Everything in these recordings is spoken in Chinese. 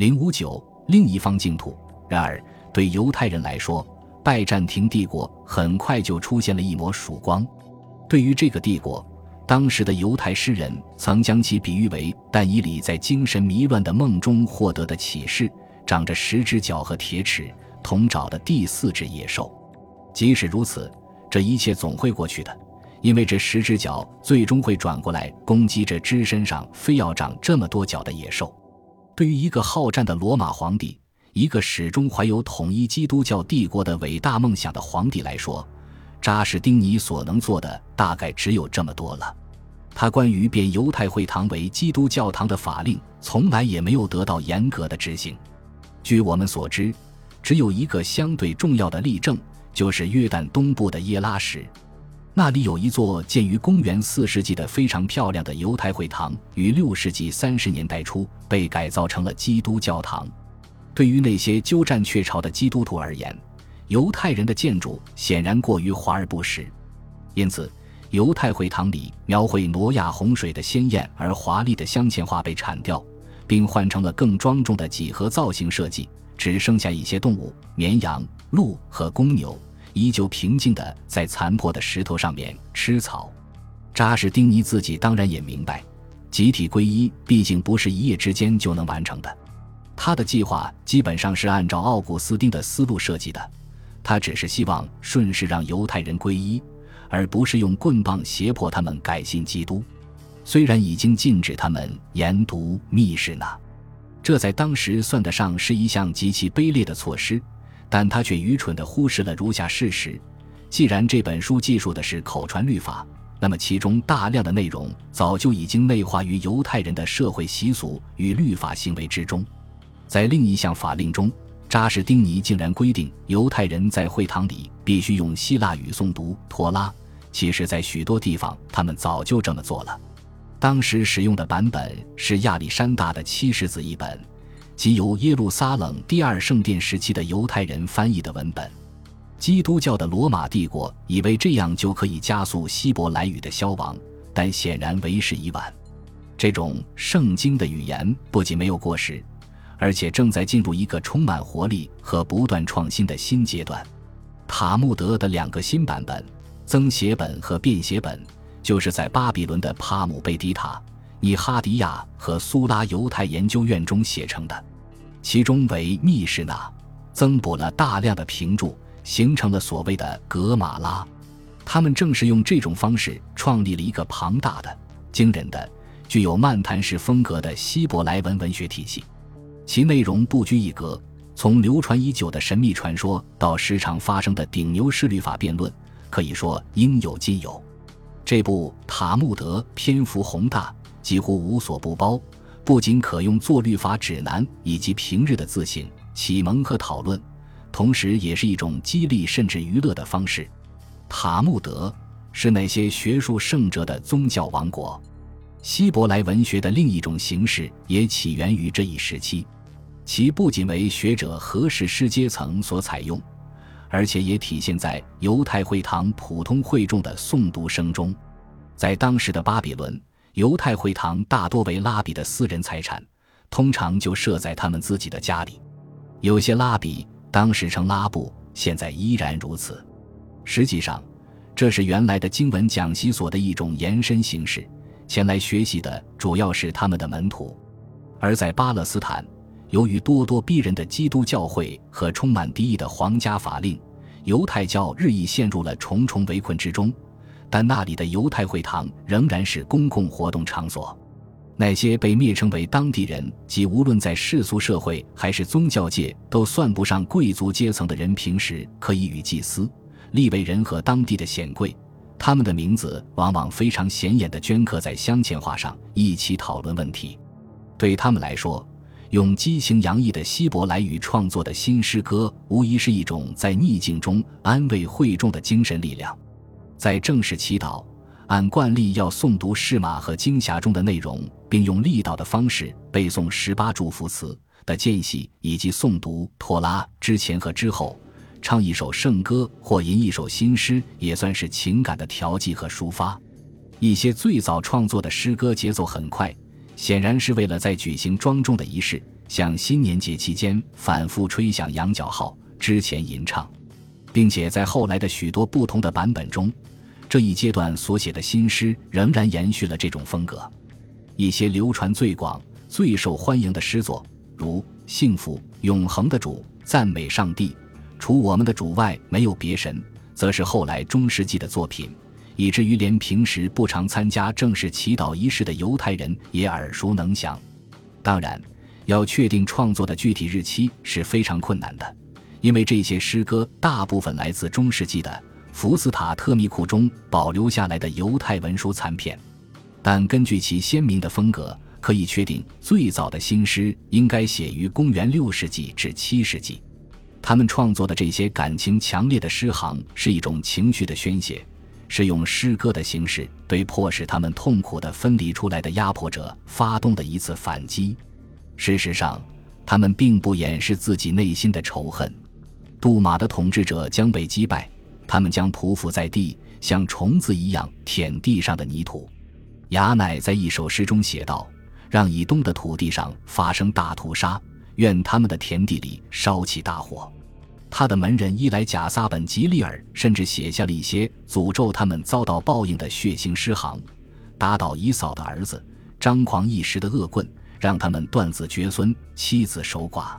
零五九，另一方净土。然而，对犹太人来说，拜占庭帝国很快就出现了一抹曙光。对于这个帝国，当时的犹太诗人曾将其比喻为但以理在精神迷乱的梦中获得的启示：长着十只脚和铁齿、同爪的第四只野兽。即使如此，这一切总会过去的，因为这十只脚最终会转过来攻击这只身上非要长这么多脚的野兽。对于一个好战的罗马皇帝，一个始终怀有统一基督教帝国的伟大梦想的皇帝来说，扎士丁尼所能做的大概只有这么多了。他关于变犹太会堂为基督教堂的法令，从来也没有得到严格的执行。据我们所知，只有一个相对重要的例证，就是约旦东部的耶拉什，那里有一座建于公元四世纪的非常漂亮的犹太会堂，于六世纪三十年代初被改造成了基督教堂。对于那些鸠占鹊巢的基督徒而言，犹太人的建筑显然过于华而不实，因此。犹太会堂里描绘挪亚洪水的鲜艳而华丽的镶嵌画被铲掉，并换成了更庄重的几何造型设计，只剩下一些动物——绵羊、鹿和公牛，依旧平静地在残破的石头上面吃草。扎什丁尼自己当然也明白，集体皈依毕竟不是一夜之间就能完成的。他的计划基本上是按照奥古斯丁的思路设计的，他只是希望顺势让犹太人皈依。而不是用棍棒胁迫他们改信基督，虽然已经禁止他们研读密室呢，这在当时算得上是一项极其卑劣的措施，但他却愚蠢地忽视了如下事实：既然这本书记述的是口传律法，那么其中大量的内容早就已经内化于犹太人的社会习俗与律法行为之中。在另一项法令中，扎什丁尼竟然规定犹太人在会堂里必须用希腊语诵读《托拉》。其实，在许多地方，他们早就这么做了。当时使用的版本是亚历山大的七十字译本，即由耶路撒冷第二圣殿时期的犹太人翻译的文本。基督教的罗马帝国以为这样就可以加速希伯来语的消亡，但显然为时已晚。这种圣经的语言不仅没有过时，而且正在进入一个充满活力和不断创新的新阶段。塔木德的两个新版本。增写本和便写本，就是在巴比伦的帕姆贝迪塔、尼哈迪亚和苏拉犹太研究院中写成的。其中为密室纳，增补了大量的评注，形成了所谓的格马拉。他们正是用这种方式创立了一个庞大的、惊人的、具有漫谈式风格的希伯来文文学体系。其内容不拘一格，从流传已久的神秘传说到时常发生的顶牛式律法辩论。可以说应有尽有，这部《塔木德》篇幅宏大，几乎无所不包，不仅可用作律法指南以及平日的自省、启蒙和讨论，同时也是一种激励甚至娱乐的方式。塔木德是那些学术圣者的宗教王国，希伯来文学的另一种形式也起源于这一时期，其不仅为学者和士师阶层所采用。而且也体现在犹太会堂普通会众的诵读声中。在当时的巴比伦，犹太会堂大多为拉比的私人财产，通常就设在他们自己的家里。有些拉比当时称拉布，现在依然如此。实际上，这是原来的经文讲习所的一种延伸形式。前来学习的主要是他们的门徒。而在巴勒斯坦。由于咄咄逼人的基督教会和充满敌意的皇家法令，犹太教日益陷入了重重围困之中。但那里的犹太会堂仍然是公共活动场所。那些被蔑称为当地人及无论在世俗社会还是宗教界都算不上贵族阶层的人，平时可以与祭司、利未人和当地的显贵，他们的名字往往非常显眼地镌刻在镶嵌画上，一起讨论问题。对他们来说，用激情洋溢的希伯来语创作的新诗歌，无疑是一种在逆境中安慰会众的精神力量。在正式祈祷，按惯例要诵读释马和经匣中的内容，并用力道的方式背诵十八祝福词的间隙，以及诵读托拉之前和之后，唱一首圣歌或吟一首新诗，也算是情感的调剂和抒发。一些最早创作的诗歌节奏很快。显然是为了在举行庄重的仪式，像新年节期间反复吹响羊角号之前吟唱，并且在后来的许多不同的版本中，这一阶段所写的新诗仍然延续了这种风格。一些流传最广、最受欢迎的诗作，如《幸福永恒的主》《赞美上帝》《除我们的主外没有别神》，则是后来中世纪的作品。以至于连平时不常参加正式祈祷仪式的犹太人也耳熟能详。当然，要确定创作的具体日期是非常困难的，因为这些诗歌大部分来自中世纪的福斯塔特密库中保留下来的犹太文书残片。但根据其鲜明的风格，可以确定最早的新诗应该写于公元六世纪至七世纪。他们创作的这些感情强烈的诗行是一种情绪的宣泄。是用诗歌的形式对迫使他们痛苦的分离出来的压迫者发动的一次反击。事实上，他们并不掩饰自己内心的仇恨。杜马的统治者将被击败，他们将匍匐在地，像虫子一样舔地上的泥土。雅乃在一首诗中写道：“让以东的土地上发生大屠杀，愿他们的田地里烧起大火。”他的门人伊莱贾撒本吉利尔甚至写下了一些诅咒他们遭到报应的血腥诗行，打倒以扫的儿子，张狂一时的恶棍，让他们断子绝孙，妻子守寡。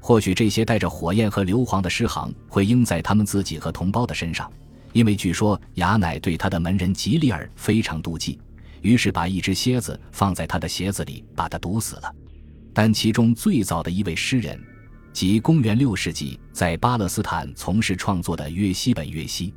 或许这些带着火焰和硫磺的诗行会应在他们自己和同胞的身上，因为据说雅乃对他的门人吉利尔非常妒忌，于是把一只蝎子放在他的鞋子里，把他毒死了。但其中最早的一位诗人。即公元六世纪在巴勒斯坦从事创作的约西本约西，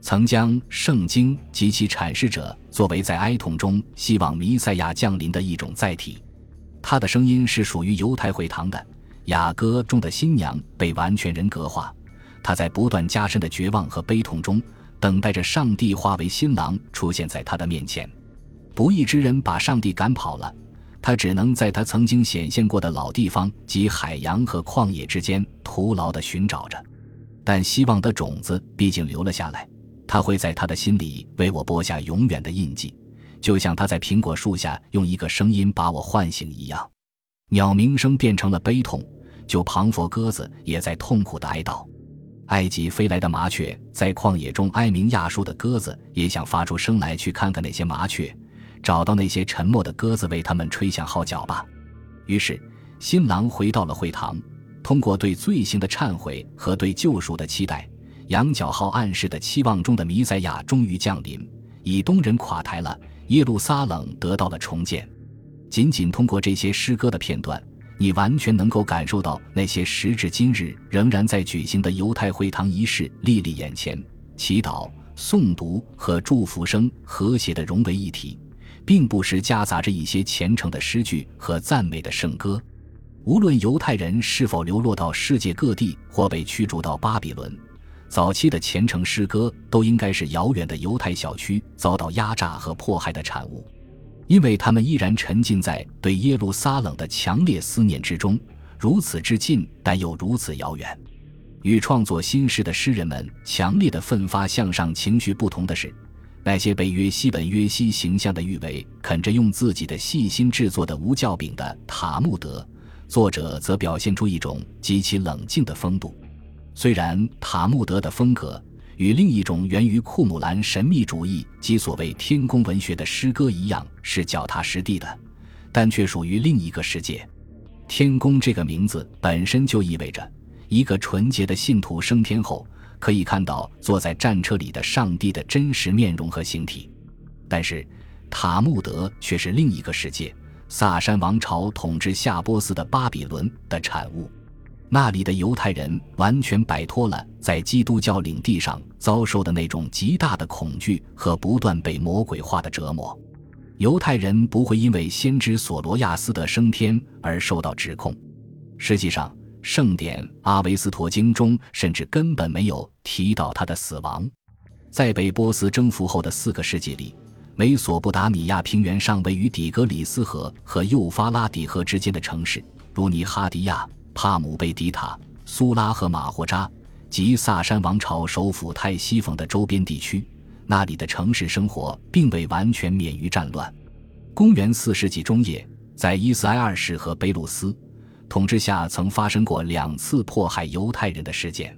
曾将圣经及其阐释者作为在哀痛中希望弥赛亚降临的一种载体。他的声音是属于犹太会堂的。雅歌中的新娘被完全人格化，她在不断加深的绝望和悲痛中，等待着上帝化为新郎出现在他的面前。不义之人把上帝赶跑了。他只能在他曾经显现过的老地方及海洋和旷野之间徒劳地寻找着，但希望的种子毕竟留了下来。他会在他的心里为我播下永远的印记，就像他在苹果树下用一个声音把我唤醒一样。鸟鸣声变成了悲痛，就庞佛鸽子也在痛苦的哀悼。埃及飞来的麻雀在旷野中哀鸣亚述的鸽子也想发出声来，去看看那些麻雀。找到那些沉默的鸽子，为他们吹响号角吧。于是，新郎回到了会堂，通过对罪行的忏悔和对救赎的期待，羊角号暗示的期望中的弥赛亚终于降临。以东人垮台了，耶路撒冷得到了重建。仅仅通过这些诗歌的片段，你完全能够感受到那些时至今日仍然在举行的犹太会堂仪式历历眼前，祈祷、诵读和祝福声和谐地融为一体。并不时夹杂着一些虔诚的诗句和赞美的圣歌。无论犹太人是否流落到世界各地或被驱逐到巴比伦，早期的虔诚诗歌都应该是遥远的犹太小区遭到压榨和迫害的产物，因为他们依然沉浸在对耶路撒冷的强烈思念之中，如此之近，但又如此遥远。与创作新诗的诗人们强烈的奋发向上情绪不同的是。那些被约西本约西形象的誉为啃着用自己的细心制作的无酵饼的塔木德，作者则表现出一种极其冷静的风度。虽然塔木德的风格与另一种源于库姆兰神秘主义及所谓天宫文学的诗歌一样是脚踏实地的，但却属于另一个世界。天宫这个名字本身就意味着一个纯洁的信徒升天后。可以看到坐在战车里的上帝的真实面容和形体，但是塔木德却是另一个世界——萨珊王朝统治夏波斯的巴比伦的产物。那里的犹太人完全摆脱了在基督教领地上遭受的那种极大的恐惧和不断被魔鬼化的折磨。犹太人不会因为先知索罗亚斯的升天而受到指控。实际上，圣典《阿维斯陀经》中甚至根本没有提到他的死亡。在被波斯征服后的四个世纪里，美索不达米亚平原上位于底格里斯河和幼发拉底河之间的城市，如尼哈迪亚、帕姆贝迪塔、苏拉和马霍扎，及萨珊王朝首府泰西冯的周边地区，那里的城市生活并未完全免于战乱。公元四世纪中叶，在伊斯埃二世和贝鲁斯。统治下曾发生过两次迫害犹太人的事件，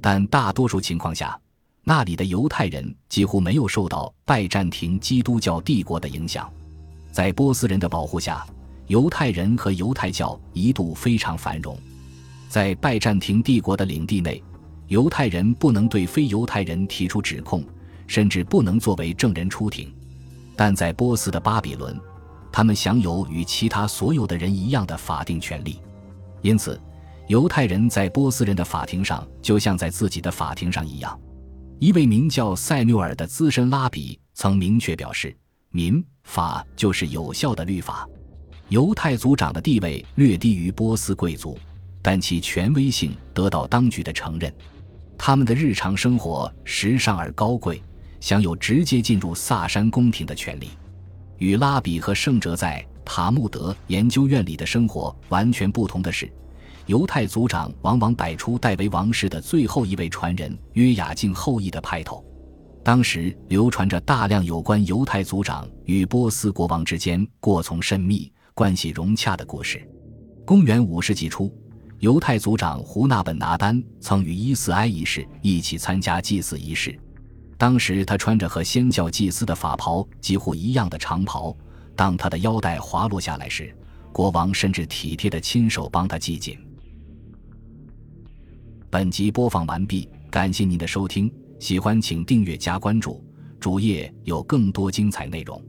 但大多数情况下，那里的犹太人几乎没有受到拜占庭基督教帝国的影响。在波斯人的保护下，犹太人和犹太教一度非常繁荣。在拜占庭帝国的领地内，犹太人不能对非犹太人提出指控，甚至不能作为证人出庭。但在波斯的巴比伦，他们享有与其他所有的人一样的法定权利。因此，犹太人在波斯人的法庭上就像在自己的法庭上一样。一位名叫塞缪尔的资深拉比曾明确表示：“民法就是有效的律法。”犹太族长的地位略低于波斯贵族，但其权威性得到当局的承认。他们的日常生活时尚而高贵，享有直接进入萨珊宫廷的权利。与拉比和圣哲在塔木德研究院里的生活完全不同的是，犹太族长往往摆出代为王室的最后一位传人约雅敬后裔的派头。当时流传着大量有关犹太族长与波斯国王之间过从甚密、关系融洽的故事。公元五世纪初，犹太族长胡纳本拿丹曾与伊斯埃一世一起参加祭祀仪式，当时他穿着和先教祭司的法袍几乎一样的长袍。当他的腰带滑落下来时，国王甚至体贴的亲手帮他系紧。本集播放完毕，感谢您的收听，喜欢请订阅加关注，主页有更多精彩内容。